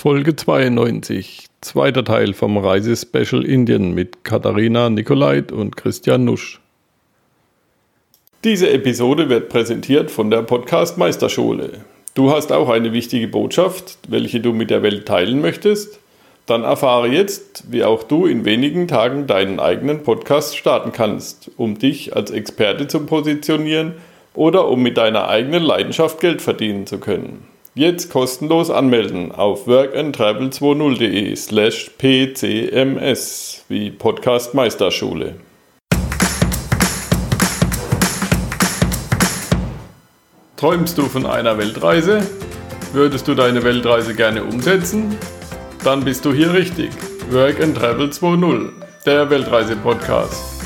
Folge 92, zweiter Teil vom Reisespecial Indien mit Katharina Nikolait und Christian Nusch. Diese Episode wird präsentiert von der Podcast Meisterschule. Du hast auch eine wichtige Botschaft, welche du mit der Welt teilen möchtest? Dann erfahre jetzt, wie auch du in wenigen Tagen deinen eigenen Podcast starten kannst, um dich als Experte zu positionieren oder um mit deiner eigenen Leidenschaft Geld verdienen zu können. Jetzt kostenlos anmelden auf workandtravel20.de slash pcms wie Podcast Meisterschule. Träumst du von einer Weltreise? Würdest du deine Weltreise gerne umsetzen? Dann bist du hier richtig. Work and Travel 2.0, der Weltreise-Podcast.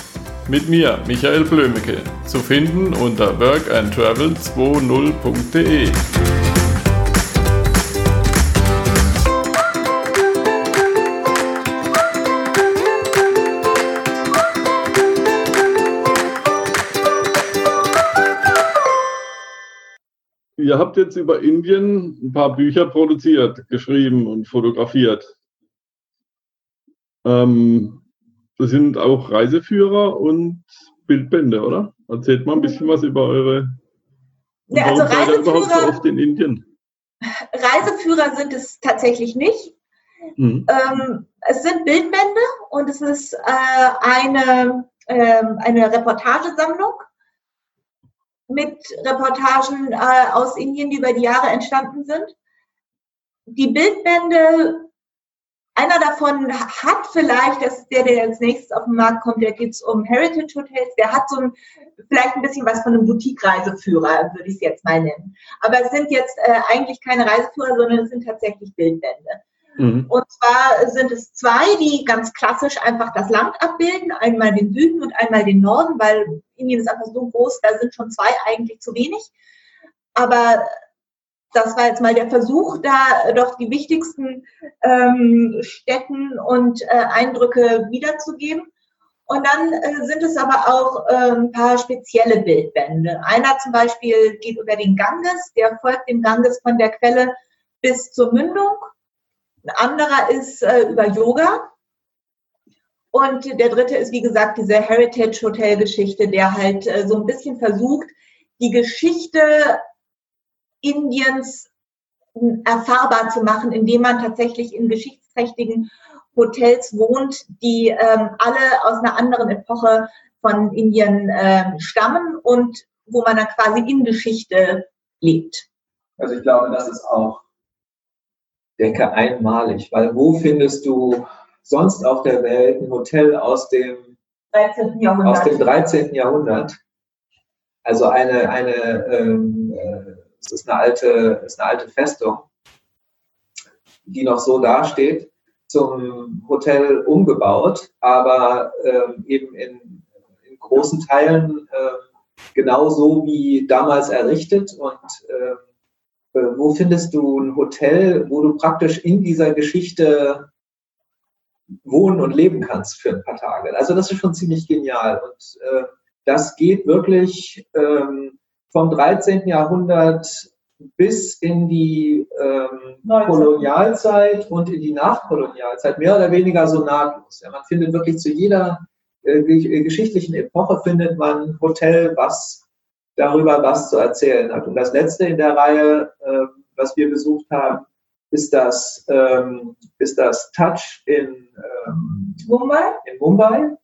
Mit mir, Michael Blömecke, zu finden unter workandtravel20.de. Ihr habt jetzt über Indien ein paar Bücher produziert, geschrieben und fotografiert. Ähm, das sind auch Reiseführer und Bildbände, oder? Erzählt mal ein bisschen was über eure. Ja, also Reiseführer, so oft in Indien? Reiseführer sind es tatsächlich nicht. Mhm. Ähm, es sind Bildbände und es ist äh, eine, äh, eine Reportagesammlung mit Reportagen äh, aus Indien, die über die Jahre entstanden sind. Die Bildbände, einer davon hat vielleicht, das ist der, der als nächstes auf den Markt kommt, da geht es um Heritage Hotels, der hat so ein, vielleicht ein bisschen was von einem Boutique-Reiseführer, würde ich es jetzt mal nennen. Aber es sind jetzt äh, eigentlich keine Reiseführer, sondern es sind tatsächlich Bildbände. Mhm. Und zwar sind es zwei, die ganz klassisch einfach das Land abbilden, einmal den Süden und einmal den Norden, weil Indien ist einfach so groß, da sind schon zwei eigentlich zu wenig. Aber das war jetzt mal der Versuch, da doch die wichtigsten ähm, Städten und äh, Eindrücke wiederzugeben. Und dann äh, sind es aber auch äh, ein paar spezielle Bildbände. Einer zum Beispiel geht über den Ganges, der folgt dem Ganges von der Quelle bis zur Mündung ein anderer ist äh, über Yoga. Und der dritte ist, wie gesagt, diese Heritage Hotel Geschichte, der halt äh, so ein bisschen versucht, die Geschichte Indiens erfahrbar zu machen, indem man tatsächlich in geschichtsträchtigen Hotels wohnt, die ähm, alle aus einer anderen Epoche von Indien ähm, stammen und wo man dann quasi in Geschichte lebt. Also ich glaube, das ist auch denke, einmalig, weil wo findest du sonst auf der Welt ein Hotel aus dem 13. Jahrhundert? Aus dem 13. Jahrhundert. Also eine, eine, ähm, äh, es ist eine alte, ist eine alte Festung, die noch so dasteht, zum Hotel umgebaut, aber ähm, eben in, in, großen Teilen äh, genauso wie damals errichtet und äh, äh, wo findest du ein Hotel, wo du praktisch in dieser Geschichte wohnen und leben kannst für ein paar Tage. Also das ist schon ziemlich genial. Und äh, das geht wirklich ähm, vom 13. Jahrhundert bis in die ähm, Kolonialzeit und in die Nachkolonialzeit, mehr oder weniger so nahtlos. Ja, man findet wirklich zu jeder äh, geschichtlichen Epoche findet man ein Hotel, was darüber was zu erzählen hat. Und das letzte in der Reihe, äh, was wir besucht haben, ist das, ähm, ist das Touch in ähm, Mumbai, in Mumbai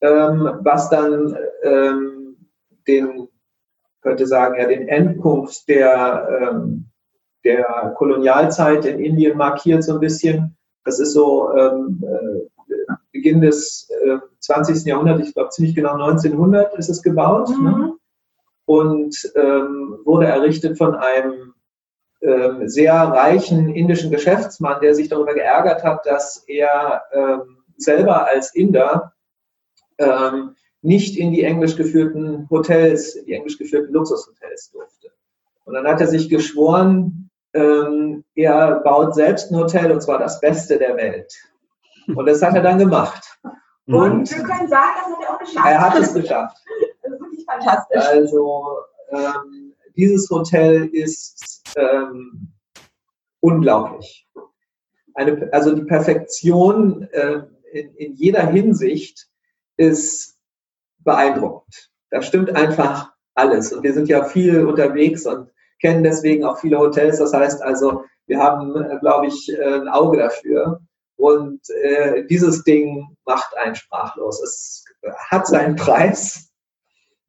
ähm, was dann ähm, den, könnte sagen, ja, den Endpunkt der, ähm, der Kolonialzeit in Indien markiert so ein bisschen. Das ist so äh, Beginn des äh, 20. Jahrhunderts, ich glaube ziemlich genau 1900 ist es gebaut. Ne? Mhm. Ne? und wurde errichtet von einem ähm, sehr reichen indischen Geschäftsmann, der sich darüber geärgert hat, dass er ähm, selber als Inder ähm, nicht in die englisch geführten Hotels, in die englisch geführten Luxushotels durfte. Und dann hat er sich geschworen, ähm, er baut selbst ein Hotel und zwar das Beste der Welt. Und das hat er dann gemacht. Und, und wir können sagen, das hat er auch geschafft. Er hat es geschafft fantastisch. Also ähm, dieses Hotel ist ähm, unglaublich. eine, also die Perfektion äh, in, in jeder Hinsicht ist beeindruckend. Da stimmt einfach alles. Und wir sind ja viel unterwegs und kennen deswegen auch viele Hotels. Das heißt also, wir haben, äh, glaube ich, äh, ein Auge dafür. Und äh, dieses Ding macht einen sprachlos. Es hat seinen Preis,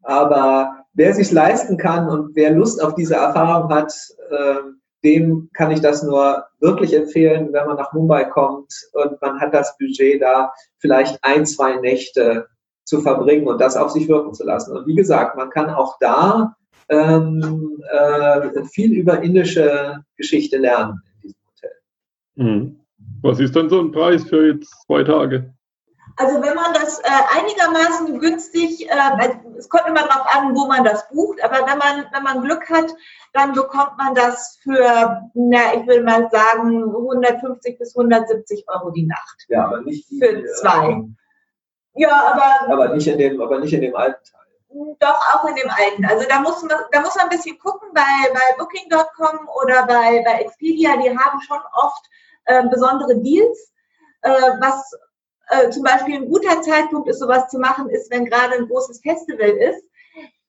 aber wer sich leisten kann und wer Lust auf diese Erfahrung hat, äh, dem kann ich das nur wirklich empfehlen, wenn man nach Mumbai kommt und man hat das Budget da, vielleicht ein, zwei Nächte zu verbringen und das auf sich wirken zu lassen. Und wie gesagt, man kann auch da ähm, äh, viel über indische Geschichte lernen in diesem Hotel. Mhm. Was ist denn so ein Preis für jetzt zwei Tage? Also wenn man das äh, einigermaßen günstig, äh, es kommt immer darauf an, wo man das bucht, aber wenn man, wenn man Glück hat, dann bekommt man das für, na, ich will mal sagen, 150 bis 170 Euro die Nacht. Ja, aber nicht die, für zwei. Ähm, ja, aber, aber nicht in dem, aber nicht in dem alten Teil. Doch, auch in dem alten. Also da muss man, da muss man ein bisschen gucken bei, bei Booking.com oder bei, bei Expedia, die haben schon oft äh, besondere Deals, äh, was äh, zum Beispiel ein guter Zeitpunkt ist, sowas zu machen, ist, wenn gerade ein großes Festival ist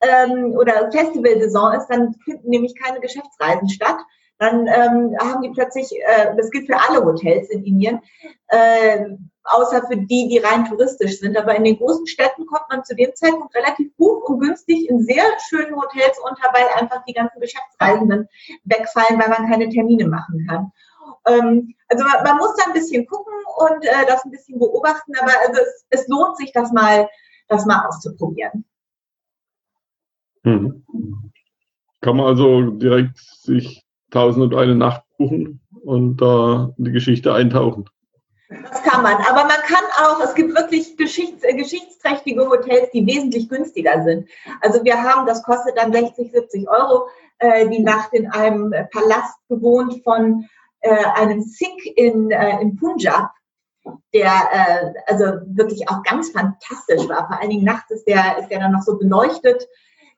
ähm, oder Festivalsaison ist, dann finden nämlich keine Geschäftsreisen statt. Dann ähm, haben die plötzlich, äh, das gilt für alle Hotels in Indien, äh, außer für die, die rein touristisch sind. Aber in den großen Städten kommt man zu dem Zeitpunkt relativ gut und günstig in sehr schönen Hotels unter, weil einfach die ganzen Geschäftsreisenden wegfallen, weil man keine Termine machen kann. Ähm, also man, man, muss da ein bisschen gucken und äh, das ein bisschen beobachten, aber also es, es, lohnt sich, das mal, das mal auszuprobieren. Hm. Kann man also direkt sich tausend und eine Nacht buchen und da äh, die Geschichte eintauchen. Das kann man, aber man kann auch, es gibt wirklich geschichts, äh, geschichtsträchtige Hotels, die wesentlich günstiger sind. Also wir haben, das kostet dann 60, 70 Euro äh, die Nacht in einem Palast gewohnt von äh, einem Sikh in, äh, in Punjab, der äh, also wirklich auch ganz fantastisch war. Vor allen Dingen nachts ist der, ist der dann noch so beleuchtet.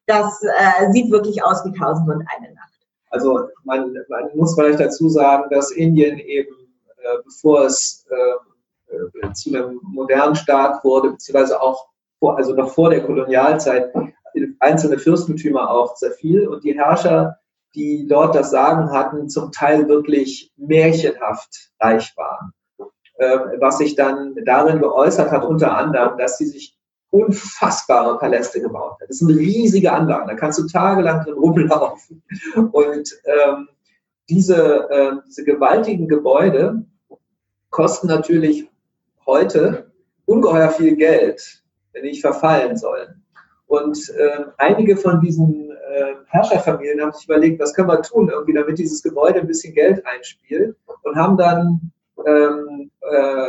Das äh, sieht wirklich aus wie Tausend und eine Nacht. Also man, man muss vielleicht dazu sagen, dass Indien eben, äh, bevor es äh, zu einem modernen Staat wurde, beziehungsweise auch vor, also noch vor der Kolonialzeit, einzelne Fürstentümer auch sehr viel und die Herrscher die dort das Sagen hatten, zum Teil wirklich märchenhaft reich waren. Ähm, was sich dann darin geäußert hat, unter anderem, dass sie sich unfassbare Paläste gebaut hat. Das sind riesige Anlagen, da kannst du tagelang drin rumlaufen. Und ähm, diese, äh, diese gewaltigen Gebäude kosten natürlich heute ungeheuer viel Geld, wenn nicht verfallen sollen. Und äh, einige von diesen äh, Herrscherfamilien haben sich überlegt, was können wir tun, irgendwie, damit dieses Gebäude ein bisschen Geld einspielt und haben dann ähm, äh,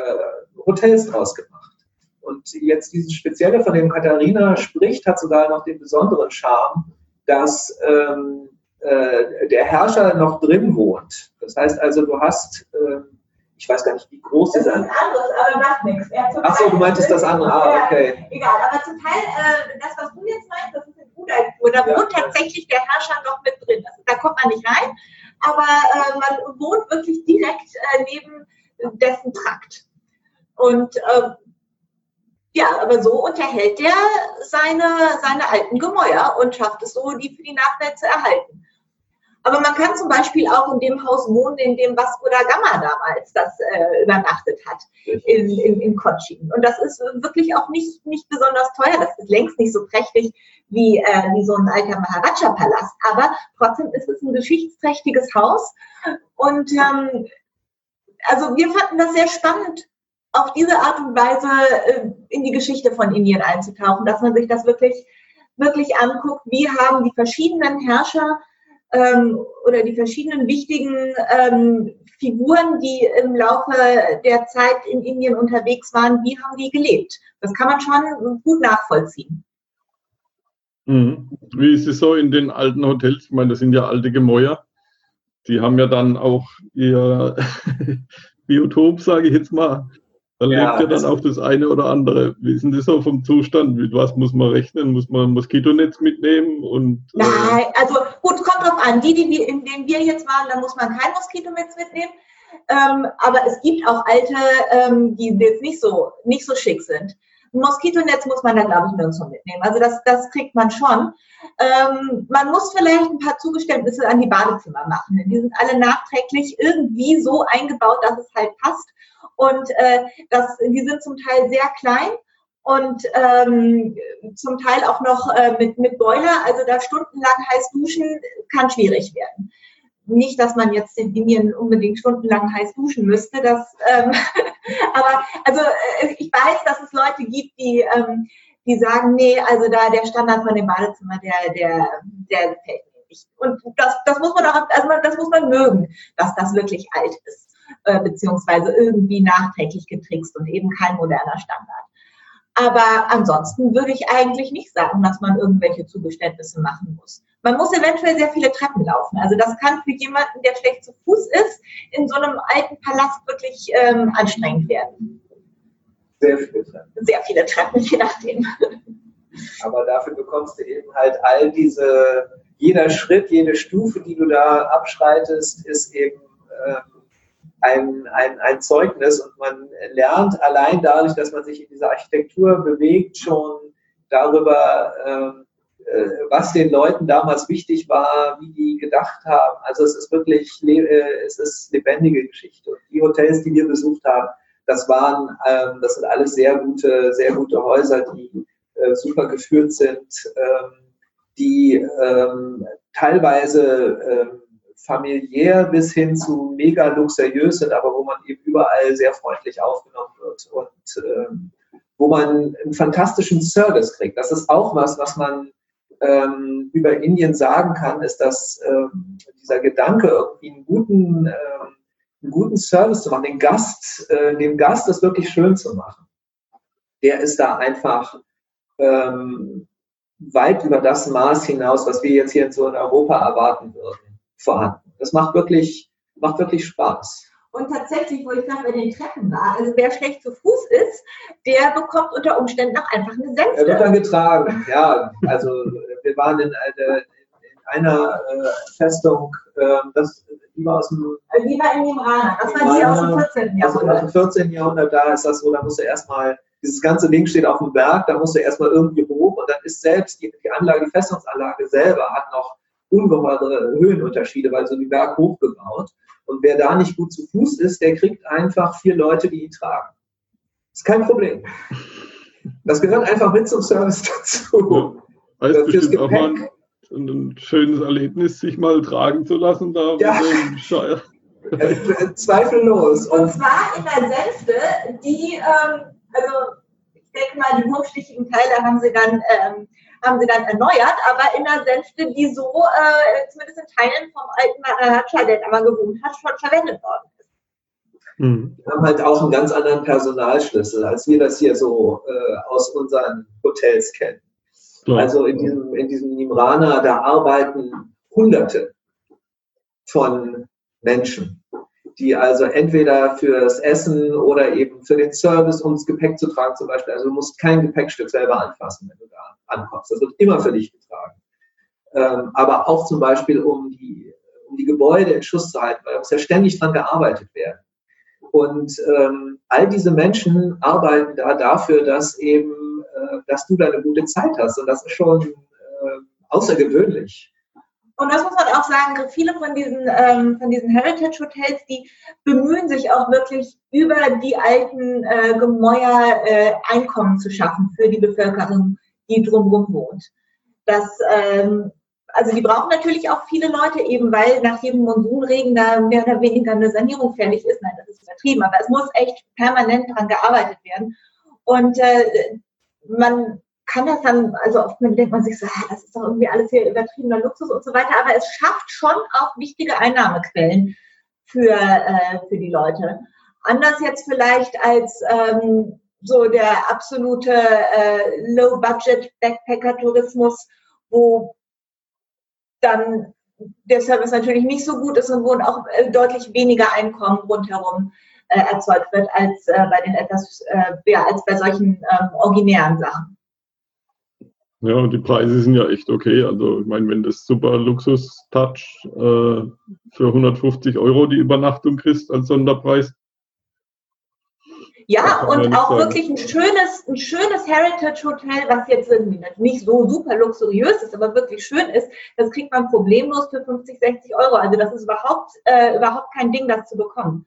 Hotels draus gemacht. Und jetzt dieses Spezielle, von dem Katharina spricht, hat sogar noch den besonderen Charme, dass ähm, äh, der Herrscher noch drin wohnt. Das heißt also, du hast ähm, ich weiß gar nicht, wie groß das ist. Das ist anderes, aber macht nichts. Achso, du meintest das andere. Ah, okay. Egal, aber zum Teil, äh, das, was du jetzt meinst, das ist Udaipur. Da wohnt ja. tatsächlich der Herrscher noch mit drin. Also, da kommt man nicht rein, aber äh, man wohnt wirklich direkt äh, neben dessen Trakt. Und äh, ja, aber so unterhält er seine, seine alten Gemäuer und schafft es so, die für die Nachwelt zu erhalten. Aber man kann zum Beispiel auch in dem Haus wohnen, in dem Vasco da Gama damals das äh, übernachtet hat, in, in, in Cochin. Und das ist wirklich auch nicht, nicht besonders teuer. Das ist längst nicht so prächtig wie, äh, wie so ein alter Maharaja-Palast. Aber trotzdem ist es ein geschichtsträchtiges Haus. Und ähm, also wir fanden das sehr spannend, auf diese Art und Weise äh, in die Geschichte von Indien einzutauchen, dass man sich das wirklich, wirklich anguckt, wie haben die verschiedenen Herrscher ähm, oder die verschiedenen wichtigen ähm, Figuren, die im Laufe der Zeit in Indien unterwegs waren, wie haben die gelebt? Das kann man schon gut nachvollziehen. Mhm. Wie ist es so in den alten Hotels? Ich meine, das sind ja alte Gemäuer. Die haben ja dann auch ihr Biotop, sage ich jetzt mal. Da ja, lebt ja dann auch das eine oder andere. Wie ist denn das so vom Zustand? Mit was muss man rechnen? Muss man ein Moskitonetz mitnehmen? Und, äh Nein, also gut, kommt drauf an. Die, die wir, in denen wir jetzt waren, da muss man kein Moskitonetz mitnehmen. Ähm, aber es gibt auch alte, ähm, die jetzt nicht so, nicht so schick sind. Ein Moskitonetz muss man da, glaube ich, nirgendwo mitnehmen. Also das, das kriegt man schon. Ähm, man muss vielleicht ein paar Zugeständnisse an die Badezimmer machen. Die sind alle nachträglich irgendwie so eingebaut, dass es halt passt. Und äh, das, die sind zum Teil sehr klein und ähm, zum Teil auch noch äh, mit, mit Boiler. Also da stundenlang heiß duschen kann schwierig werden nicht, dass man jetzt den Linien unbedingt stundenlang heiß duschen müsste. Das, ähm, aber also äh, ich weiß, dass es Leute gibt, die, ähm, die sagen, nee, also da der Standard von dem Badezimmer, der, der, der gefällt mir nicht. Und das, das muss man auch, also das muss man mögen, dass das wirklich alt ist, äh, beziehungsweise irgendwie nachträglich getrickst und eben kein moderner Standard. Aber ansonsten würde ich eigentlich nicht sagen, dass man irgendwelche Zugeständnisse machen muss. Man muss eventuell sehr viele Treppen laufen. Also das kann für jemanden, der schlecht zu Fuß ist, in so einem alten Palast wirklich ähm, anstrengend werden. Sehr viele Treppen. Sehr viele Treppen, je nachdem. Aber dafür bekommst du eben halt all diese, jeder Schritt, jede Stufe, die du da abschreitest, ist eben ähm, ein, ein, ein Zeugnis und man lernt allein dadurch, dass man sich in dieser Architektur bewegt, schon darüber, ähm, äh, was den Leuten damals wichtig war, wie die gedacht haben. Also es ist wirklich, äh, es ist lebendige Geschichte. Und die Hotels, die wir besucht haben, das waren, ähm, das sind alles sehr gute, sehr gute Häuser, die äh, super geführt sind, ähm, die ähm, teilweise familiär bis hin zu mega luxuriös sind, aber wo man eben überall sehr freundlich aufgenommen wird und wo man einen fantastischen Service kriegt. Das ist auch was, was man ähm, über Indien sagen kann, ist, dass ähm, dieser Gedanke, irgendwie einen guten, ähm, einen guten Service zu machen, den Gast, äh, dem Gast das wirklich schön zu machen, der ist da einfach ähm, weit über das Maß hinaus, was wir jetzt hier in so in Europa erwarten würden vorhanden. Das macht wirklich, macht wirklich Spaß. Und tatsächlich, wo ich gerade bei den Treppen war, also wer schlecht zu Fuß ist, der bekommt unter Umständen auch einfach eine Senfte. Er wird dann getragen, ja. Also wir waren in, eine, in einer äh, Festung, äh, das, die war aus dem... Also die war in Nimrana, das war die aus dem 14. Jahrhundert. Also aus dem 14. Jahrhundert, da ist das so, da musst du erstmal, dieses ganze Ding steht auf dem Berg, da musst du erstmal irgendwie hoch und dann ist selbst die, die Anlage, die Festungsanlage selber hat noch ungeheure Höhenunterschiede, weil so die Berg hochgebaut. Und wer da nicht gut zu Fuß ist, der kriegt einfach vier Leute, die ihn tragen. Das ist kein Problem. Das gehört einfach mit zum Service dazu. Ja, heißt bestimmt auch mal ein, ein, schönes Erlebnis, sich mal tragen zu lassen da ja. Äh, zweifellos. Und zwar in der Sänfte, die, ähm, also ich denke mal, die wurmstichigen Teile haben sie dann ähm, haben sie dann erneuert, aber in der Sänfte, die so äh, zumindest in Teilen vom alten Maharaja, der da mal gewohnt hat, schon verwendet worden ist. Mhm. Wir haben halt auch einen ganz anderen Personalschlüssel, als wir das hier so äh, aus unseren Hotels kennen. Ja. Also in diesem, in diesem Nimrana, da arbeiten Hunderte von Menschen die also entweder fürs Essen oder eben für den Service, um das Gepäck zu tragen zum Beispiel. Also du musst kein Gepäckstück selber anfassen, wenn du da ankommst. Das wird immer für dich getragen. Ähm, aber auch zum Beispiel, um die, um die Gebäude in Schuss zu halten, weil da muss ja ständig dran gearbeitet werden. Und ähm, all diese Menschen arbeiten da dafür, dass eben, äh, dass du da eine gute Zeit hast. Und das ist schon äh, außergewöhnlich. Und das muss man auch sagen, viele von diesen, ähm, von diesen Heritage Hotels, die bemühen sich auch wirklich über die alten äh, Gemäuer äh, Einkommen zu schaffen für die Bevölkerung, die drumherum wohnt. Das, ähm, also die brauchen natürlich auch viele Leute, eben weil nach jedem Monsunregen da mehr oder weniger eine Sanierung fällig ist. Nein, das ist übertrieben, aber es muss echt permanent daran gearbeitet werden. Und äh, man kann das dann, also oft denkt man sich so, das ist doch irgendwie alles hier übertriebener Luxus und so weiter, aber es schafft schon auch wichtige Einnahmequellen für, äh, für die Leute. Anders jetzt vielleicht als ähm, so der absolute äh, Low-Budget-Backpacker-Tourismus, wo dann der Service natürlich nicht so gut ist und wo auch äh, deutlich weniger Einkommen rundherum äh, erzeugt wird als äh, bei den etwas, äh, ja, als bei solchen ähm, originären Sachen. Ja, und die Preise sind ja echt okay. Also ich meine, wenn das super Luxus-Touch äh, für 150 Euro die Übernachtung kriegst als Sonderpreis. Ja, und auch sagen. wirklich ein schönes, ein schönes Heritage-Hotel, was jetzt nicht so super luxuriös ist, aber wirklich schön ist, das kriegt man problemlos für 50, 60 Euro. Also das ist überhaupt, äh, überhaupt kein Ding, das zu bekommen.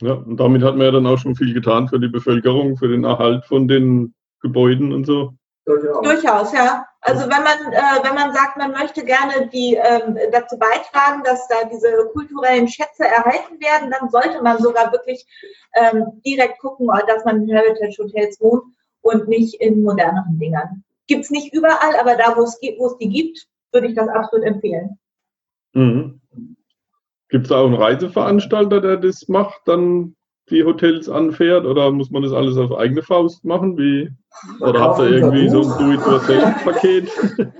Ja, und damit hat man ja dann auch schon viel getan für die Bevölkerung, für den Erhalt von den Gebäuden und so. Durchaus. Durchaus, ja. Also wenn man, äh, wenn man sagt, man möchte gerne die, ähm, dazu beitragen, dass da diese kulturellen Schätze erhalten werden, dann sollte man sogar wirklich ähm, direkt gucken, dass man in Heritage Hotels wohnt und nicht in moderneren Dingern. Gibt es nicht überall, aber da, wo es die gibt, würde ich das absolut empfehlen. Mhm. Gibt es da auch einen Reiseveranstalter, der das macht, dann die Hotels anfährt oder muss man das alles auf eigene Faust machen? Wie, oder habt ihr irgendwie so ein Do-it-yourself-Paket?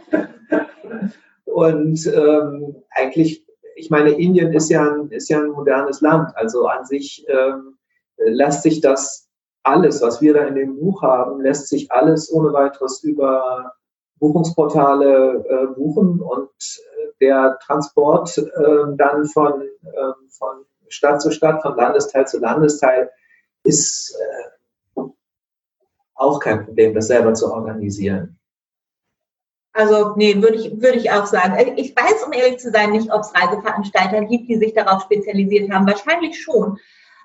Und ähm, eigentlich, ich meine, Indien ist ja, ein, ist ja ein modernes Land. Also an sich ähm, lässt sich das alles, was wir da in dem Buch haben, lässt sich alles ohne weiteres über Buchungsportale äh, buchen und äh, der Transport äh, dann von, äh, von Stadt zu Stadt, von Landesteil zu Landesteil, ist äh, auch kein Problem, das selber zu organisieren. Also, nee, würde ich, würde ich auch sagen. Äh, ich weiß, um ehrlich zu sein, nicht, ob es Reiseveranstalter gibt, die sich darauf spezialisiert haben. Wahrscheinlich schon.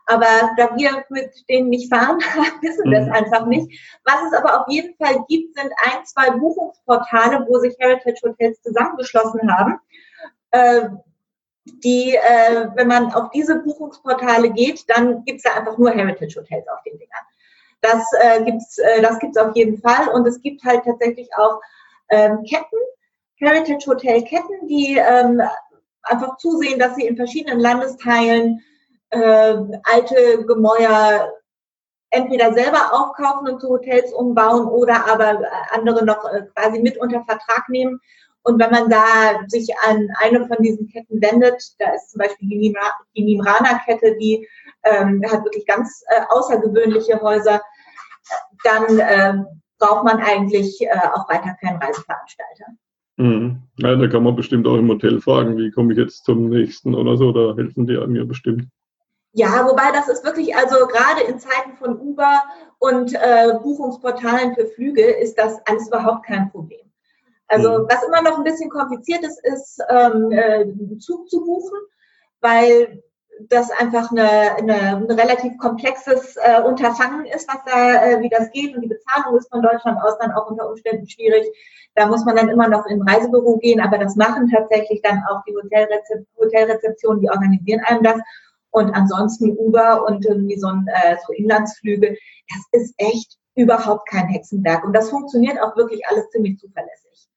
Aber da wir mit denen nicht fahren, wissen wir es mhm. einfach nicht. Was es aber auf jeden Fall gibt, sind ein, zwei Buchungsportale, wo sich Heritage Hotels zusammengeschlossen haben, äh, die, äh, wenn man auf diese Buchungsportale geht, dann gibt es da einfach nur Heritage Hotels auf den Dingern. Das äh, gibt's, äh, das gibt's auf jeden Fall und es gibt halt tatsächlich auch ähm, Ketten, Heritage Hotel Ketten, die ähm, einfach zusehen, dass sie in verschiedenen Landesteilen äh, alte Gemäuer entweder selber aufkaufen und zu Hotels umbauen oder aber andere noch äh, quasi mit unter Vertrag nehmen und wenn man da sich an eine von diesen Ketten wendet, da ist zum Beispiel die, Nimrana-Kette, die ähm, hat wirklich ganz äh, außergewöhnliche Häuser, dann äh, braucht man eigentlich äh, auch weiter keinen Reiseveranstalter. Mhm. Ja, da kann man bestimmt auch im Hotel fragen, wie komme ich jetzt zum nächsten oder so, da helfen die mir bestimmt. Ja, wobei das ist wirklich, also gerade in Zeiten von Uber und äh, Buchungsportalen für Flüge ist das alles überhaupt kein Problem. Also mhm. was immer noch ein bisschen kompliziert ist, ist ähm, äh, einen Zug zu buchen, weil das einfach eine, eine, ein relativ komplexes äh, Unterfangen ist, was da, äh, wie das geht. Und die Bezahlung ist von Deutschland aus dann auch unter Umständen schwierig. Da muss man dann immer noch in ein Reisebüro gehen, aber das machen tatsächlich dann auch die Hotelrezep Hotelrezeptionen, die organisieren einem das. Und ansonsten Uber und irgendwie so, ein, äh, so Inlandsflüge, das ist echt überhaupt kein Hexenwerk. Und das funktioniert auch wirklich alles ziemlich zuverlässig.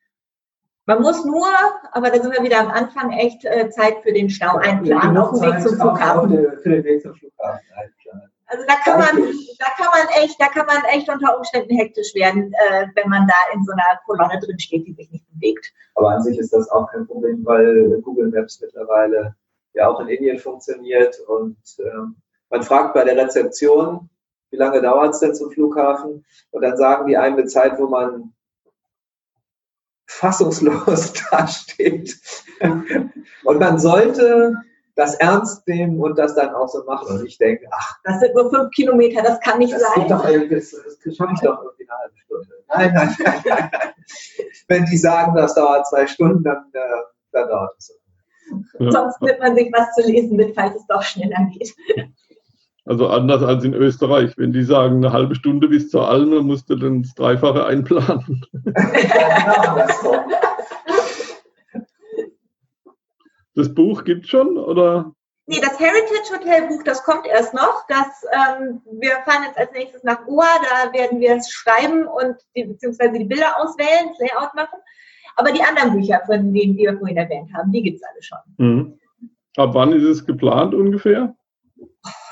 Man muss nur, aber da sind wir wieder am Anfang, echt äh, Zeit für den Stau einplanen auf dem Weg zum Flughafen. Für den Weg zum Flughafen einplanen. Also da kann man, da kann man echt, da kann man echt unter Umständen hektisch werden, äh, wenn man da in so einer Kolonne drin steht, die sich nicht bewegt. Aber an sich ist das auch kein Problem, weil Google Maps mittlerweile ja auch in Indien funktioniert und ähm, man fragt bei der Rezeption, wie lange dauert es denn zum Flughafen? Und dann sagen die einem eine Zeit, wo man fassungslos dasteht. Und man sollte das ernst nehmen und das dann auch so machen. Und ich denke, ach. Das sind nur fünf Kilometer, das kann nicht das sein. Doch, das, das schaffe ich doch irgendwie eine halbe Stunde. Nein, nein, nein, nein, nein. Wenn die sagen, das dauert zwei Stunden, dann, äh, dann dauert es. Ja. Sonst nimmt man sich was zu lesen mit, falls es doch schneller geht. Also anders als in Österreich. Wenn die sagen, eine halbe Stunde bis zur Alme, musst du dann das Dreifache einplanen. das Buch gibt es schon, oder? Nee, das Heritage Hotel Buch, das kommt erst noch. Das, ähm, wir fahren jetzt als nächstes nach Goa, da werden wir es schreiben und die, beziehungsweise die Bilder auswählen, das Layout machen. Aber die anderen Bücher, von denen wir vorhin erwähnt haben, die gibt es alle schon. Mhm. Ab wann ist es geplant ungefähr?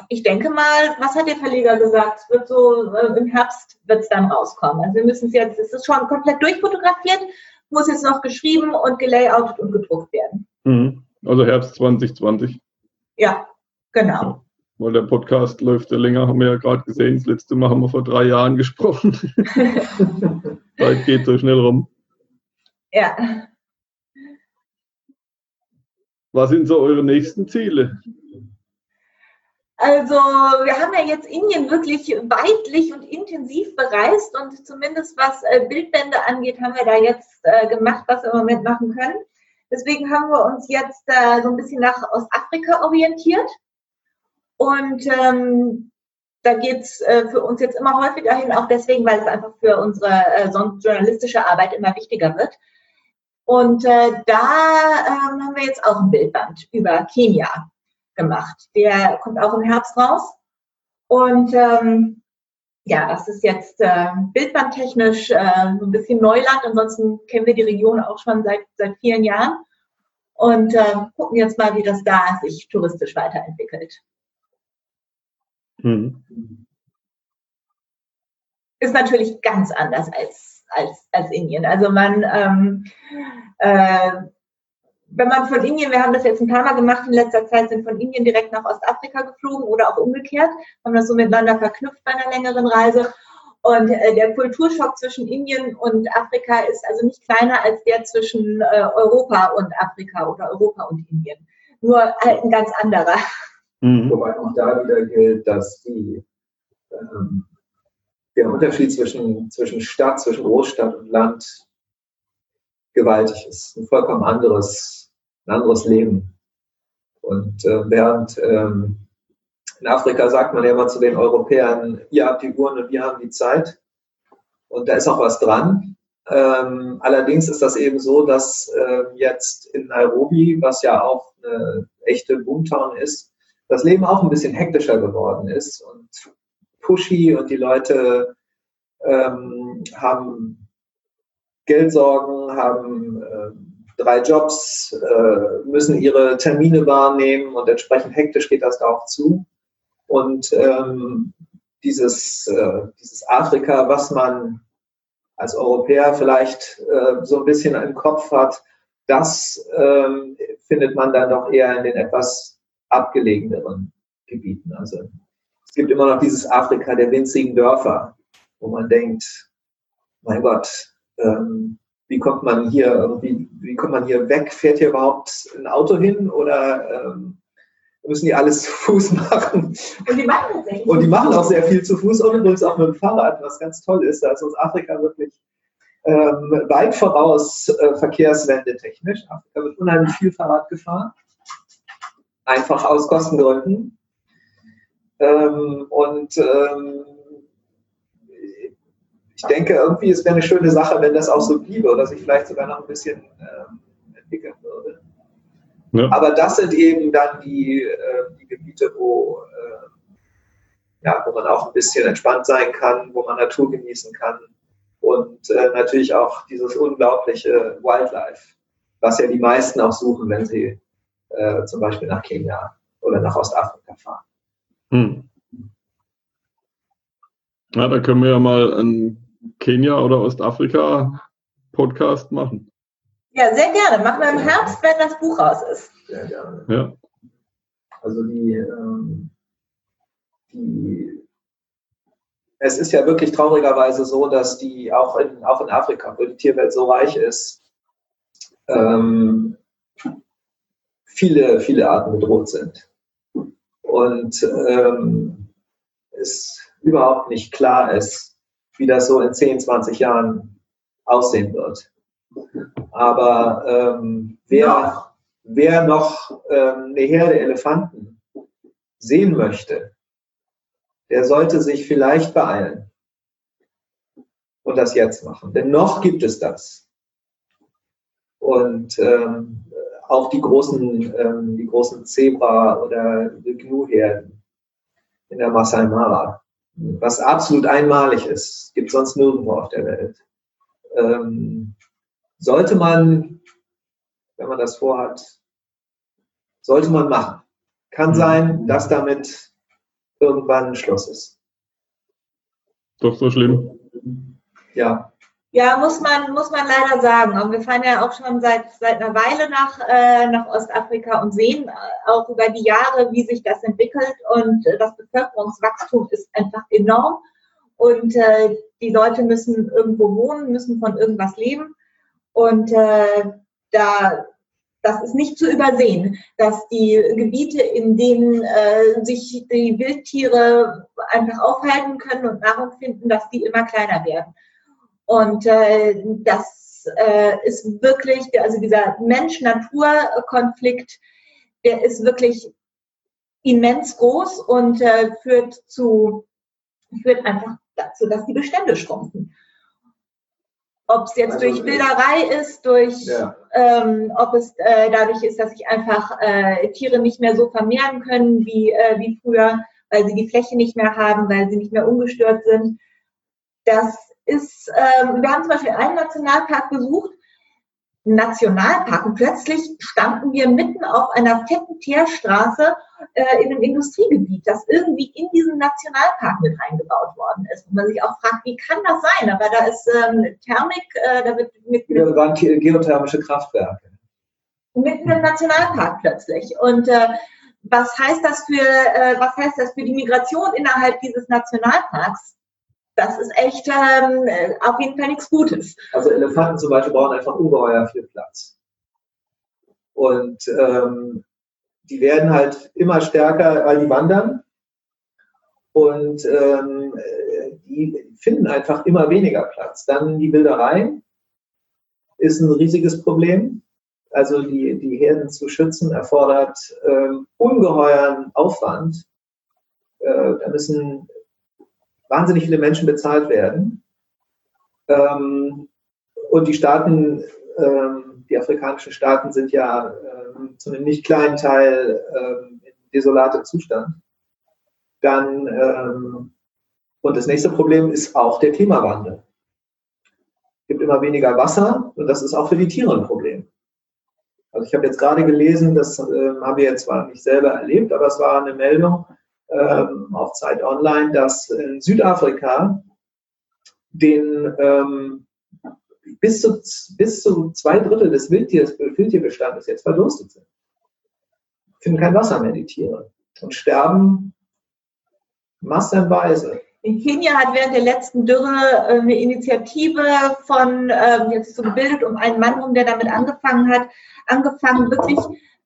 Ich denke mal, was hat der Verleger gesagt? Es wird so äh, im Herbst wird es dann rauskommen. Also wir müssen es jetzt, es ist schon komplett durchfotografiert, muss jetzt noch geschrieben und gelayoutet und gedruckt werden. Mhm. Also Herbst 2020. Ja, genau. weil der Podcast läuft ja länger, haben wir ja gerade gesehen. Das letzte Mal haben wir vor drei Jahren gesprochen. Zeit geht so schnell rum. Ja. Was sind so eure nächsten Ziele? Also wir haben ja jetzt Indien wirklich weitlich und intensiv bereist und zumindest was äh, Bildbände angeht, haben wir da jetzt äh, gemacht, was wir im Moment machen können. Deswegen haben wir uns jetzt äh, so ein bisschen nach Ostafrika orientiert. Und ähm, da geht's für uns jetzt immer häufiger hin, auch deswegen, weil es einfach für unsere sonst journalistische Arbeit immer wichtiger wird. Und äh, da ähm, haben wir jetzt auch ein Bildband über Kenia gemacht. Der kommt auch im Herbst raus. Und ähm, ja, das ist jetzt äh, bildbandtechnisch äh, so ein bisschen Neuland. Ansonsten kennen wir die Region auch schon seit, seit vielen Jahren und äh, gucken jetzt mal, wie das da sich touristisch weiterentwickelt. Mhm. Ist natürlich ganz anders als, als, als Indien. Also man, ähm, äh, wenn man von Indien, wir haben das jetzt ein paar Mal gemacht in letzter Zeit, sind von Indien direkt nach Ostafrika geflogen oder auch umgekehrt, haben das so miteinander verknüpft bei einer längeren Reise. Und äh, der Kulturschock zwischen Indien und Afrika ist also nicht kleiner als der zwischen äh, Europa und Afrika oder Europa und Indien. Nur halt ein ganz anderer. Mhm. Wobei auch da wieder gilt, dass die, ähm, der Unterschied zwischen, zwischen Stadt, zwischen Großstadt und Land gewaltig ist. Ein vollkommen anderes, ein anderes Leben. Und äh, während ähm, in Afrika sagt man ja immer zu den Europäern, ihr habt die Uhren und wir haben die Zeit. Und da ist auch was dran. Ähm, allerdings ist das eben so, dass äh, jetzt in Nairobi, was ja auch eine echte Boomtown ist, das Leben auch ein bisschen hektischer geworden ist und pushy und die Leute ähm, haben Geldsorgen, haben äh, drei Jobs, äh, müssen ihre Termine wahrnehmen und entsprechend hektisch geht das da auch zu. Und ähm, dieses, äh, dieses Afrika, was man als Europäer vielleicht äh, so ein bisschen im Kopf hat, das ähm, findet man dann doch eher in den etwas abgelegeneren Gebieten. Also es gibt immer noch dieses Afrika der winzigen Dörfer, wo man denkt, mein Gott, ähm, wie kommt man hier irgendwie, wie kommt man hier weg? Fährt hier überhaupt ein Auto hin oder ähm, müssen die alles zu Fuß machen? Und die machen tatsächlich. Und die machen auch sehr viel zu Fuß und übrigens auch mit dem Fahrrad, was ganz toll ist. Da ist uns Afrika wirklich ähm, weit voraus äh, verkehrswende technisch. Afrika wird unheimlich viel Fahrrad gefahren einfach aus Kostengründen. Ähm, und ähm, ich denke, irgendwie, es wäre eine schöne Sache, wenn das auch so bliebe oder sich vielleicht sogar noch ein bisschen ähm, entwickeln würde. Ja. Aber das sind eben dann die, äh, die Gebiete, wo, äh, ja, wo man auch ein bisschen entspannt sein kann, wo man Natur genießen kann und äh, natürlich auch dieses unglaubliche Wildlife, was ja die meisten auch suchen, wenn sie äh, zum Beispiel nach Kenia oder nach Ostafrika fahren. Hm. Ja, da können wir ja mal einen Kenia oder Ostafrika Podcast machen. Ja, sehr gerne. Machen wir im Herbst, wenn das Buch raus ist. Sehr gerne. Ja. Also die, ähm, die es ist ja wirklich traurigerweise so, dass die auch in, auch in Afrika, wo die Tierwelt so reich ist, ähm, viele, viele Arten bedroht sind. Und ähm, es überhaupt nicht klar ist, wie das so in 10, 20 Jahren aussehen wird. Aber ähm, wer, wer noch ähm, eine Herde Elefanten sehen möchte, der sollte sich vielleicht beeilen und das jetzt machen. Denn noch gibt es das. Und ähm, auch die großen, ähm, die großen Zebra- oder Gnu-Herden in der Masai Mara, was absolut einmalig ist, gibt sonst nirgendwo auf der Welt. Ähm, sollte man, wenn man das vorhat, sollte man machen. Kann mhm. sein, dass damit irgendwann Schluss ist. Doch so schlimm. Ja. Ja, muss man, muss man leider sagen. Und wir fahren ja auch schon seit, seit einer Weile nach, äh, nach Ostafrika und sehen auch über die Jahre, wie sich das entwickelt. Und äh, das Bevölkerungswachstum ist einfach enorm. Und äh, die Leute müssen irgendwo wohnen, müssen von irgendwas leben. Und äh, da, das ist nicht zu übersehen, dass die Gebiete, in denen äh, sich die Wildtiere einfach aufhalten können und Nahrung finden, dass die immer kleiner werden. Und äh, das äh, ist wirklich, also dieser Mensch-Natur-Konflikt, der ist wirklich immens groß und äh, führt zu, führt einfach dazu, dass die Bestände schrumpfen. Ob es jetzt also, durch Wilderei ist, durch, ja. ähm, ob es äh, dadurch ist, dass sich einfach äh, Tiere nicht mehr so vermehren können wie, äh, wie früher, weil sie die Fläche nicht mehr haben, weil sie nicht mehr ungestört sind. Das ist, ähm, wir haben zum Beispiel einen Nationalpark besucht, Nationalpark, und plötzlich standen wir mitten auf einer fetten Teerstraße äh, in einem Industriegebiet, das irgendwie in diesen Nationalpark mit reingebaut worden ist. Und man sich auch fragt, wie kann das sein? Aber da ist ähm, Thermik, äh, da wird mit. Ja, waren geothermische Kraftwerke. Mitten im Nationalpark plötzlich. Und äh, was heißt das für, äh, was heißt das für die Migration innerhalb dieses Nationalparks? Das ist echt ähm, auf jeden Fall nichts Gutes. Also Elefanten zum Beispiel brauchen einfach ungeheuer viel Platz. Und ähm, die werden halt immer stärker, weil die wandern. Und ähm, die finden einfach immer weniger Platz. Dann die Wilderei ist ein riesiges Problem. Also die, die Herden zu schützen erfordert ähm, ungeheuren Aufwand. Äh, da müssen wahnsinnig viele Menschen bezahlt werden. Ähm, und die Staaten, ähm, die afrikanischen Staaten sind ja ähm, zu einem nicht kleinen Teil ähm, in desolatem Zustand. Dann, ähm, und das nächste Problem ist auch der Klimawandel. Es gibt immer weniger Wasser und das ist auch für die Tiere ein Problem. Also ich habe jetzt gerade gelesen, das äh, haben wir jetzt zwar nicht selber erlebt, aber es war eine Meldung, ähm, auf Zeit Online, dass in Südafrika den ähm, bis, zu, bis zu zwei Drittel des Wildtierbestandes jetzt verdurstet sind. Finden kein Wasser mehr, die Tiere. Und sterben massenweise. In Kenia hat während der letzten Dürre äh, eine Initiative von, ähm, jetzt so gebildet, um einen Mann rum, der damit angefangen hat, angefangen wirklich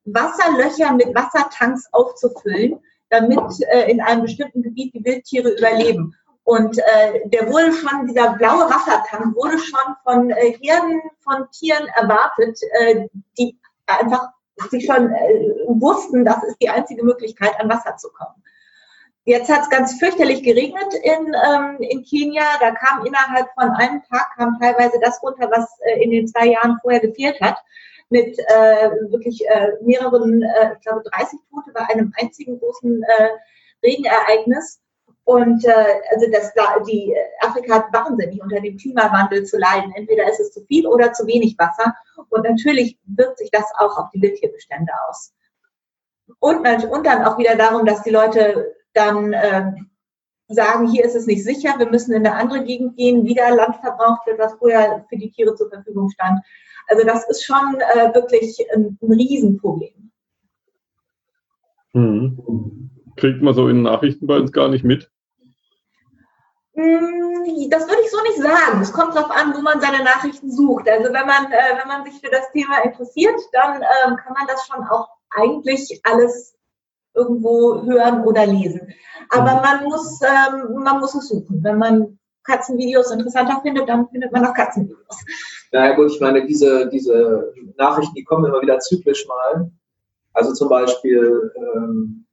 Wasserlöcher mit Wassertanks aufzufüllen damit äh, in einem bestimmten Gebiet die Wildtiere überleben. Und äh, der wurde schon, dieser blaue Wassertank wurde schon von äh, Herden von Tieren erwartet, äh, die einfach sich schon äh, wussten, das ist die einzige Möglichkeit, an Wasser zu kommen. Jetzt hat es ganz fürchterlich geregnet in, ähm, in Kenia. Da kam innerhalb von einem Tag kam teilweise das runter, was äh, in den zwei Jahren vorher gefehlt hat mit äh, wirklich äh, mehreren, äh, ich glaube 30 Tote bei einem einzigen großen äh, Regenereignis. Und äh, also das, die Afrika hat wahnsinnig unter dem Klimawandel zu leiden. Entweder ist es zu viel oder zu wenig Wasser. Und natürlich wirkt sich das auch auf die Wildtierbestände aus. Und, und dann auch wieder darum, dass die Leute dann äh, sagen, hier ist es nicht sicher, wir müssen in eine andere Gegend gehen, wieder Land verbraucht wird, was vorher für die Tiere zur Verfügung stand. Also das ist schon äh, wirklich ein, ein Riesenproblem. Hm. Kriegt man so in Nachrichten bei uns gar nicht mit? Hm, das würde ich so nicht sagen. Es kommt darauf an, wo man seine Nachrichten sucht. Also wenn man, äh, wenn man sich für das Thema interessiert, dann ähm, kann man das schon auch eigentlich alles irgendwo hören oder lesen. Aber mhm. man muss, ähm, man muss es suchen. Wenn man Katzenvideos interessanter findet, dann findet man auch Katzenvideos. Naja gut, ich meine, diese, diese Nachrichten, die kommen immer wieder zyklisch mal. Also zum Beispiel ähm,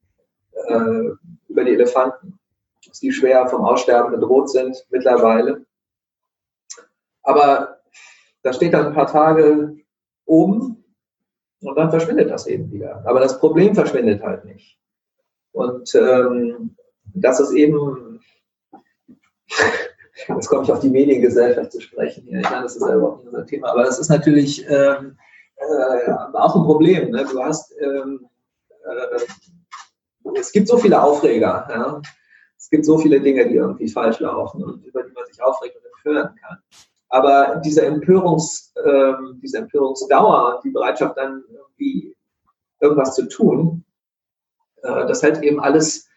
äh, über die Elefanten, dass die schwer vom Aussterben bedroht sind mittlerweile. Aber da steht dann ein paar Tage oben und dann verschwindet das eben wieder. Aber das Problem verschwindet halt nicht. Und ähm, das ist eben Jetzt komme ich auf die Mediengesellschaft zu sprechen. Ja, ich meine, das ist ja überhaupt nicht unser Thema, aber das ist natürlich ähm, äh, auch ein Problem. Ne? Du hast, ähm, äh, es gibt so viele Aufreger. Ja? Es gibt so viele Dinge, die irgendwie falsch laufen und über die man sich aufregt und empören kann. Aber diese, Empörungs, äh, diese Empörungsdauer und die Bereitschaft dann irgendwie irgendwas zu tun, äh, das hält eben alles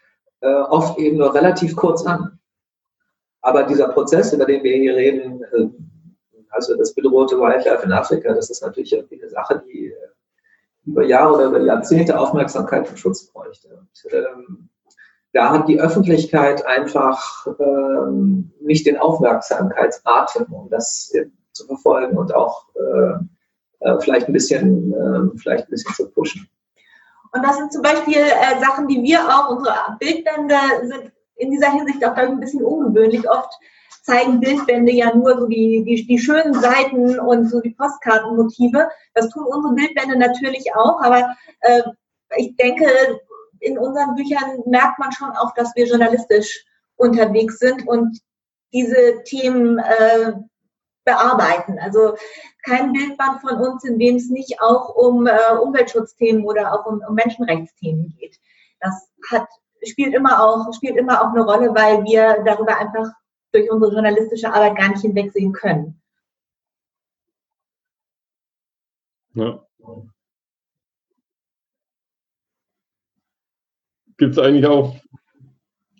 äh, oft eben nur relativ kurz an. Aber dieser Prozess, über den wir hier reden, äh, also das bedrohte Wildlife in Afrika, das ist natürlich eine Sache, die äh, über Jahre oder über Jahrzehnte Aufmerksamkeit und Schutz bräuchte. Und, ähm, da hat die Öffentlichkeit einfach ähm, nicht den Aufmerksamkeitsatem, um das äh, zu verfolgen und auch äh, äh, vielleicht ein bisschen, äh, vielleicht ein bisschen zu pushen. Und das sind zum Beispiel Sachen, die wir auch, unsere Bildbände sind in dieser Hinsicht auch ein bisschen ungewöhnlich. Oft zeigen Bildbände ja nur so die, die, die schönen Seiten und so die Postkartenmotive. Das tun unsere Bildbände natürlich auch, aber äh, ich denke, in unseren Büchern merkt man schon auch, dass wir journalistisch unterwegs sind und diese Themen äh, bearbeiten. Also kein Bildband von uns, in dem es nicht auch um äh, Umweltschutzthemen oder auch um, um, Menschenrechtsthemen geht. Das hat, spielt, immer auch, spielt immer auch eine Rolle, weil wir darüber einfach durch unsere journalistische Arbeit gar nicht hinwegsehen können. Ja. Gibt es eigentlich auch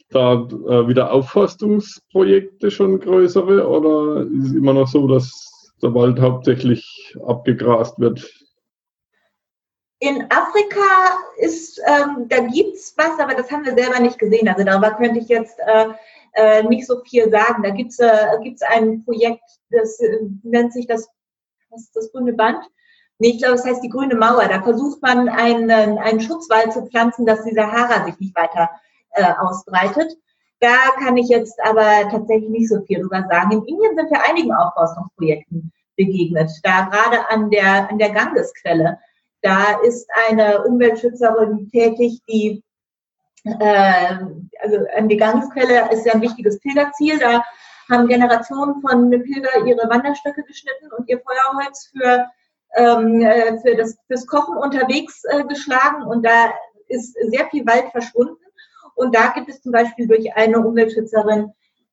da äh, wieder Aufforstungsprojekte schon größere oder ist es immer noch so, dass der Wald hauptsächlich abgegrast wird? In Afrika ist, ähm, da gibt es was, aber das haben wir selber nicht gesehen. Also darüber könnte ich jetzt äh, äh, nicht so viel sagen. Da gibt es äh, ein Projekt, das äh, nennt sich das, was das grüne Band? Nee, ich glaube, es heißt die grüne Mauer. Da versucht man einen, einen Schutzwald zu pflanzen, dass die Sahara sich nicht weiter äh, ausbreitet. Da kann ich jetzt aber tatsächlich nicht so viel drüber sagen. In Indien sind wir einigen Aufforstungsprojekten begegnet. Da gerade an der, an der Gangesquelle. Da ist eine Umweltschützerin tätig, die äh, also an die Gangesquelle ist ja ein wichtiges Pilgerziel. Da haben Generationen von Pilger ihre Wanderstöcke geschnitten und ihr Feuerholz für, ähm, äh, für das fürs Kochen unterwegs äh, geschlagen und da ist sehr viel Wald verschwunden. Und da gibt es zum Beispiel durch eine Umweltschützerin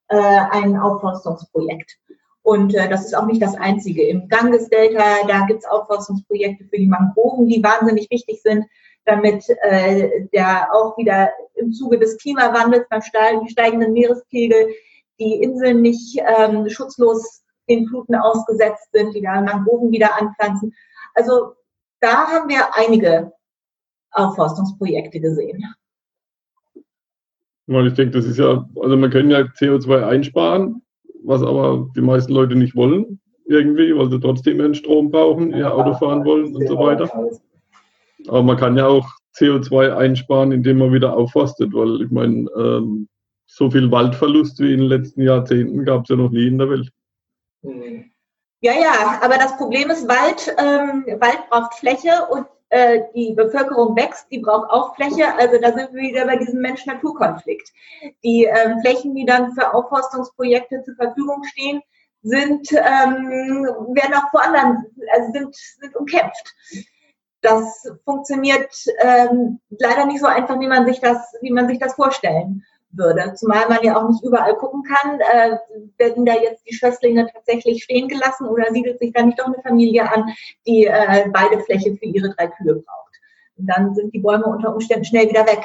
äh, ein Aufforstungsprojekt. Und äh, das ist auch nicht das einzige. Im Ganges-Delta, da gibt es Aufforstungsprojekte für die Mangroven, die wahnsinnig wichtig sind damit äh, der auch wieder im Zuge des Klimawandels beim steigenden Meerespegel die Inseln nicht ähm, schutzlos den Fluten ausgesetzt sind, die da Mangroven wieder anpflanzen. Also da haben wir einige Aufforstungsprojekte gesehen. Ich denke, das ist ja, also man kann ja CO2 einsparen, was aber die meisten Leute nicht wollen, irgendwie, weil sie trotzdem ihren Strom brauchen, ihr Auto fahren wollen und so weiter. Aber man kann ja auch CO2 einsparen, indem man wieder aufforstet, weil ich meine, ähm, so viel Waldverlust wie in den letzten Jahrzehnten gab es ja noch nie in der Welt. Ja, ja, aber das Problem ist, Wald, ähm, Wald braucht Fläche und äh, die Bevölkerung wächst, die braucht auch Fläche. Also da sind wir wieder bei diesem Mensch-Natur-Konflikt. Die ähm, Flächen, die dann für Aufforstungsprojekte zur Verfügung stehen, sind, ähm, werden auch vor anderen, also sind, sind umkämpft das funktioniert ähm, leider nicht so einfach, wie man sich das, wie man sich das vorstellen würde. Zumal man ja auch nicht überall gucken kann, äh, werden da jetzt die Schösslinge tatsächlich stehen gelassen oder siedelt sich da nicht doch eine Familie an, die äh, beide Fläche für ihre drei Kühe braucht. Und dann sind die Bäume unter Umständen schnell wieder weg,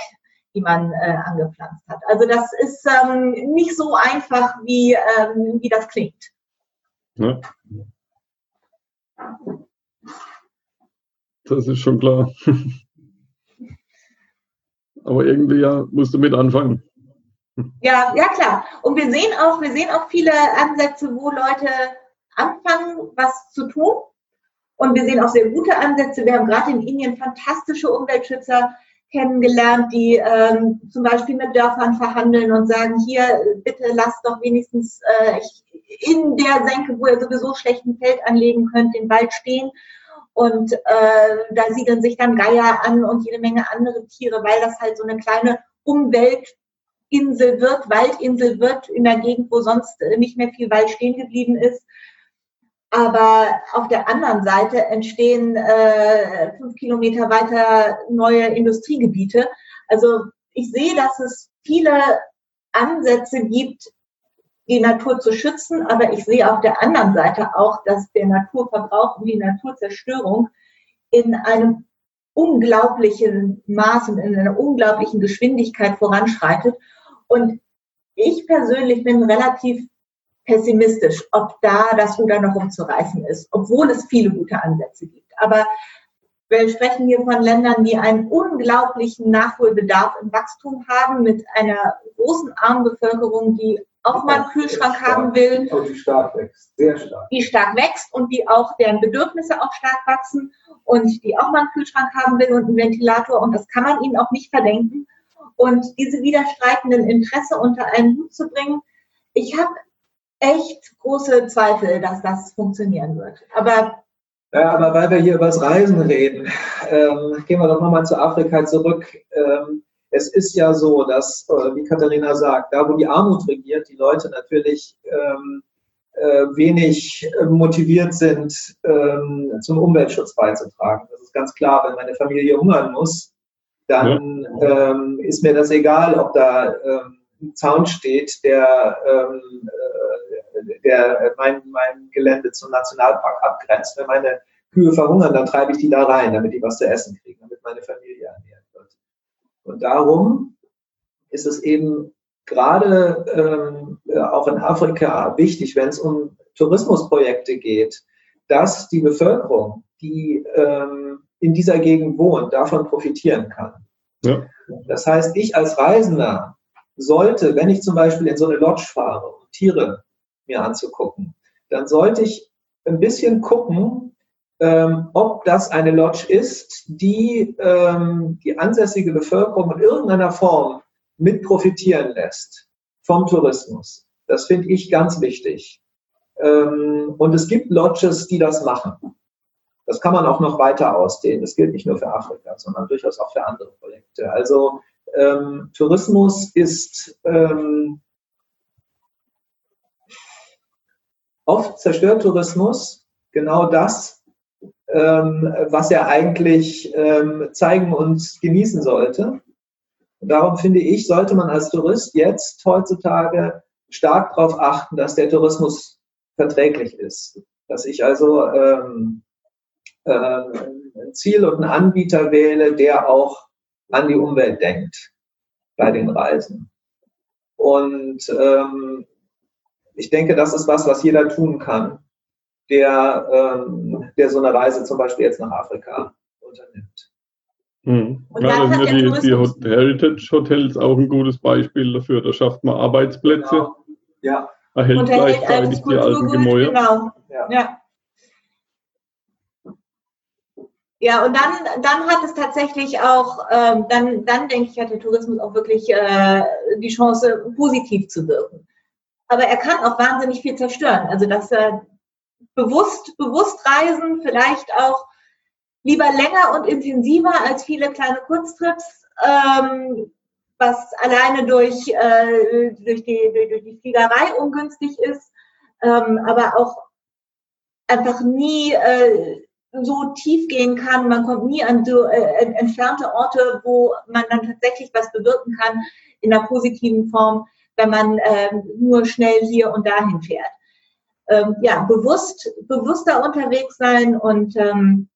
die man äh, angepflanzt hat. Also das ist ähm, nicht so einfach, wie, ähm, wie das klingt. Ja. Das ist schon klar. Aber irgendwie ja musst du mit anfangen. Ja, ja klar. Und wir sehen auch, wir sehen auch viele Ansätze, wo Leute anfangen, was zu tun. Und wir sehen auch sehr gute Ansätze. Wir haben gerade in Indien fantastische Umweltschützer kennengelernt, die ähm, zum Beispiel mit Dörfern verhandeln und sagen, hier, bitte lasst doch wenigstens äh, in der Senke, wo ihr sowieso schlechten Feld anlegen könnt, den Wald stehen und äh, da siedeln sich dann Geier an und jede Menge andere Tiere, weil das halt so eine kleine Umweltinsel wird, Waldinsel wird in der Gegend, wo sonst nicht mehr viel Wald stehen geblieben ist. Aber auf der anderen Seite entstehen äh, fünf Kilometer weiter neue Industriegebiete. Also ich sehe, dass es viele Ansätze gibt, die Natur zu schützen, aber ich sehe auf der anderen Seite auch, dass der Naturverbrauch und die Naturzerstörung in einem unglaublichen Maß und in einer unglaublichen Geschwindigkeit voranschreitet. Und ich persönlich bin relativ pessimistisch, ob da das Ruder noch umzureißen ist, obwohl es viele gute Ansätze gibt. Aber wir sprechen hier von Ländern, die einen unglaublichen Nachholbedarf im Wachstum haben, mit einer großen armen Bevölkerung, die auch mal einen Kühlschrank haben will. Und die stark wächst, sehr stark. Die stark wächst und die auch, deren Bedürfnisse auch stark wachsen und die auch mal einen Kühlschrank haben will und einen Ventilator und das kann man ihnen auch nicht verdenken. Und diese widerstreitenden Interesse unter einen Hut zu bringen, ich habe echt große Zweifel, dass das funktionieren wird. Aber ja, aber weil wir hier über das Reisen reden, ähm, gehen wir doch nochmal zu Afrika zurück. Ähm, es ist ja so, dass, äh, wie Katharina sagt, da wo die Armut regiert, die Leute natürlich ähm, äh, wenig motiviert sind, ähm, zum Umweltschutz beizutragen. Das ist ganz klar, wenn meine Familie hungern muss, dann ja. ähm, ist mir das egal, ob da ähm, ein Zaun steht, der, ähm, äh, der mein, mein Gelände zum Nationalpark abgrenzt. Wenn meine Kühe verhungern, dann treibe ich die da rein, damit die was zu essen kriegen, damit meine Familie ernährt wird. Und darum ist es eben gerade ähm, auch in Afrika wichtig, wenn es um Tourismusprojekte geht, dass die Bevölkerung, die ähm, in dieser Gegend wohnt, davon profitieren kann. Ja. Das heißt, ich als Reisender sollte, wenn ich zum Beispiel in so eine Lodge fahre, um Tiere mir anzugucken, dann sollte ich ein bisschen gucken, ähm, ob das eine Lodge ist, die ähm, die ansässige Bevölkerung in irgendeiner Form mit profitieren lässt vom Tourismus. Das finde ich ganz wichtig. Ähm, und es gibt Lodges, die das machen. Das kann man auch noch weiter ausdehnen. Das gilt nicht nur für Afrika, sondern durchaus auch für andere Projekte. Also ähm, Tourismus ist ähm, oft zerstört Tourismus genau das, ähm, was er eigentlich ähm, zeigen und genießen sollte. Darum finde ich, sollte man als Tourist jetzt heutzutage stark darauf achten, dass der Tourismus verträglich ist. Dass ich also ähm, äh, ein Ziel und einen Anbieter wähle, der auch an die Umwelt denkt bei den Reisen. Und ähm, ich denke, das ist was, was jeder tun kann, der, ähm, der so eine Reise zum Beispiel jetzt nach Afrika unternimmt. Mhm. Ja, da sind ja die, die Heritage Hotels auch ein gutes Beispiel dafür. Da schafft man Arbeitsplätze. Genau. Ja. Erhält und gleichzeitig die alten Gemäuer. Genau. Ja. ja. Ja, und dann, dann hat es tatsächlich auch, ähm, dann, dann denke ich, hat der Tourismus auch wirklich äh, die Chance, positiv zu wirken. Aber er kann auch wahnsinnig viel zerstören. Also, dass er bewusst, bewusst reisen, vielleicht auch lieber länger und intensiver als viele kleine Kurztrips, ähm, was alleine durch, äh, durch, die, durch, durch, die Fliegerei ungünstig ist, ähm, aber auch einfach nie äh, so tief gehen kann. Man kommt nie an so äh, entfernte Orte, wo man dann tatsächlich was bewirken kann in einer positiven Form, wenn man äh, nur schnell hier und dahin fährt. Ähm, ja, bewusst, bewusster unterwegs sein und ähm,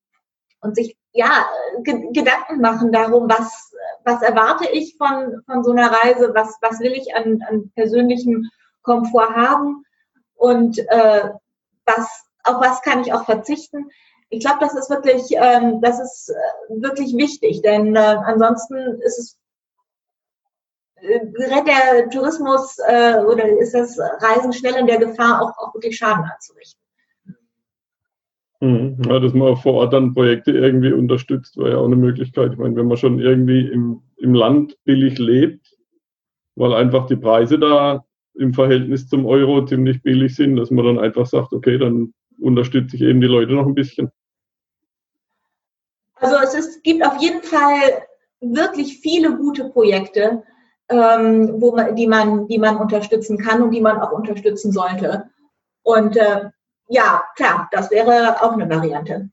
und sich ja Gedanken machen darum, was, was erwarte ich von, von so einer Reise, was, was will ich an, an persönlichem Komfort haben und äh, was, auf was kann ich auch verzichten. Ich glaube, das ist wirklich, ähm, das ist äh, wirklich wichtig, denn äh, ansonsten ist es äh, gerät der Tourismus äh, oder ist das Reisen schnell in der Gefahr, auch, auch wirklich Schaden anzurichten. Mhm. Ja, dass man vor Ort dann Projekte irgendwie unterstützt, wäre ja auch eine Möglichkeit. Ich meine, wenn man schon irgendwie im, im Land billig lebt, weil einfach die Preise da im Verhältnis zum Euro ziemlich billig sind, dass man dann einfach sagt, okay, dann unterstütze ich eben die Leute noch ein bisschen. Also es ist, gibt auf jeden Fall wirklich viele gute Projekte, ähm, wo man, die, man, die man unterstützen kann und die man auch unterstützen sollte. Und äh, ja, klar, das wäre auch eine Variante.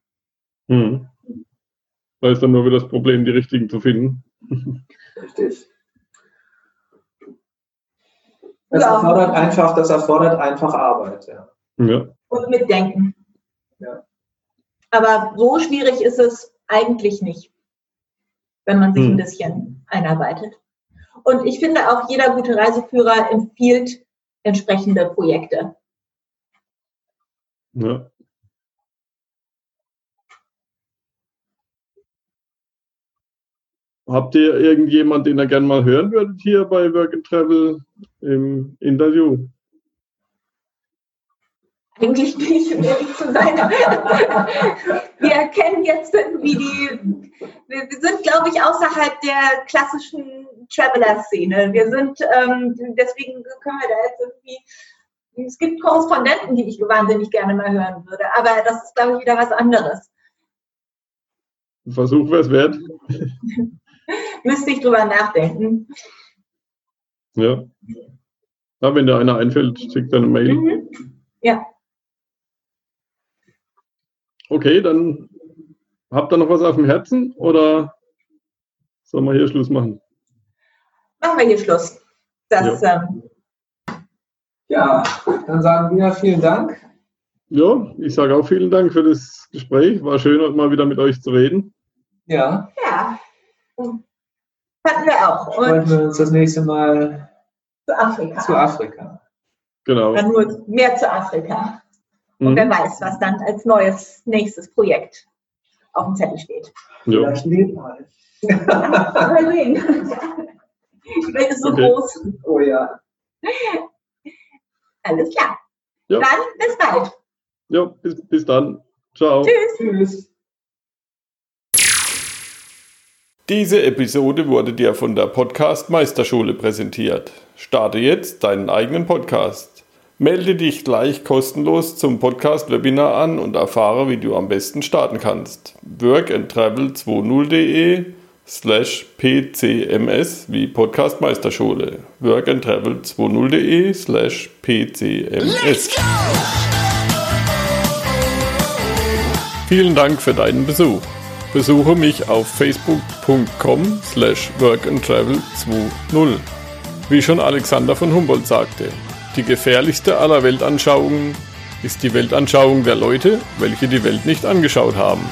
Hm. Da ist dann nur wieder das Problem, die richtigen zu finden. Richtig. Das ja. erfordert einfach, das erfordert einfach Arbeit, ja. ja. Und mitdenken. Ja. Aber so schwierig ist es eigentlich nicht, wenn man sich hm. ein bisschen einarbeitet. Und ich finde auch, jeder gute Reiseführer empfiehlt entsprechende Projekte. Ja. Habt ihr irgendjemand, den ihr gerne mal hören würdet hier bei Work and Travel im Interview? Eigentlich nicht, um ehrlich zu sein. wir erkennen jetzt irgendwie die, wir, wir sind, glaube ich, außerhalb der klassischen Traveler-Szene. Wir sind, ähm, deswegen können wir da jetzt irgendwie, es gibt Korrespondenten, die ich wahnsinnig gerne mal hören würde, aber das ist, glaube ich, wieder was anderes. Versuch wäre es wert. Müsste ich drüber nachdenken. Ja. ja wenn dir einer einfällt, schick deine Mail. Mhm. Ja. Okay, dann habt ihr noch was auf dem Herzen oder sollen wir hier Schluss machen? Machen wir hier Schluss. Das, ja. Ähm, ja, dann sagen wir vielen Dank. Ja, ich sage auch vielen Dank für das Gespräch. War schön, mal wieder mit euch zu reden. Ja. Ja. Hatten wir auch. Und Wollen wir uns das nächste Mal zu Afrika. Zu Afrika. Genau. Dann nur mehr zu Afrika. Und mhm. wer weiß, was dann als neues nächstes Projekt auf dem Zettel steht. Ja. Vielleicht Nepal. Mal sehen. Die Welt ist so okay. groß. Oh ja. Alles klar. Ja. Dann bis bald. Ja, bis, bis dann. Ciao. Tschüss. Tschüss. Diese Episode wurde dir von der Podcast Meisterschule präsentiert. Starte jetzt deinen eigenen Podcast. Melde dich gleich kostenlos zum Podcast-Webinar an und erfahre, wie du am besten starten kannst. workandtravel20.de slash pcms wie Podcast Meisterschule. workandtravel20.de slash pcms. Vielen Dank für deinen Besuch. Besuche mich auf facebook.com slash workandtravel20. Wie schon Alexander von Humboldt sagte, die gefährlichste aller Weltanschauungen ist die Weltanschauung der Leute, welche die Welt nicht angeschaut haben.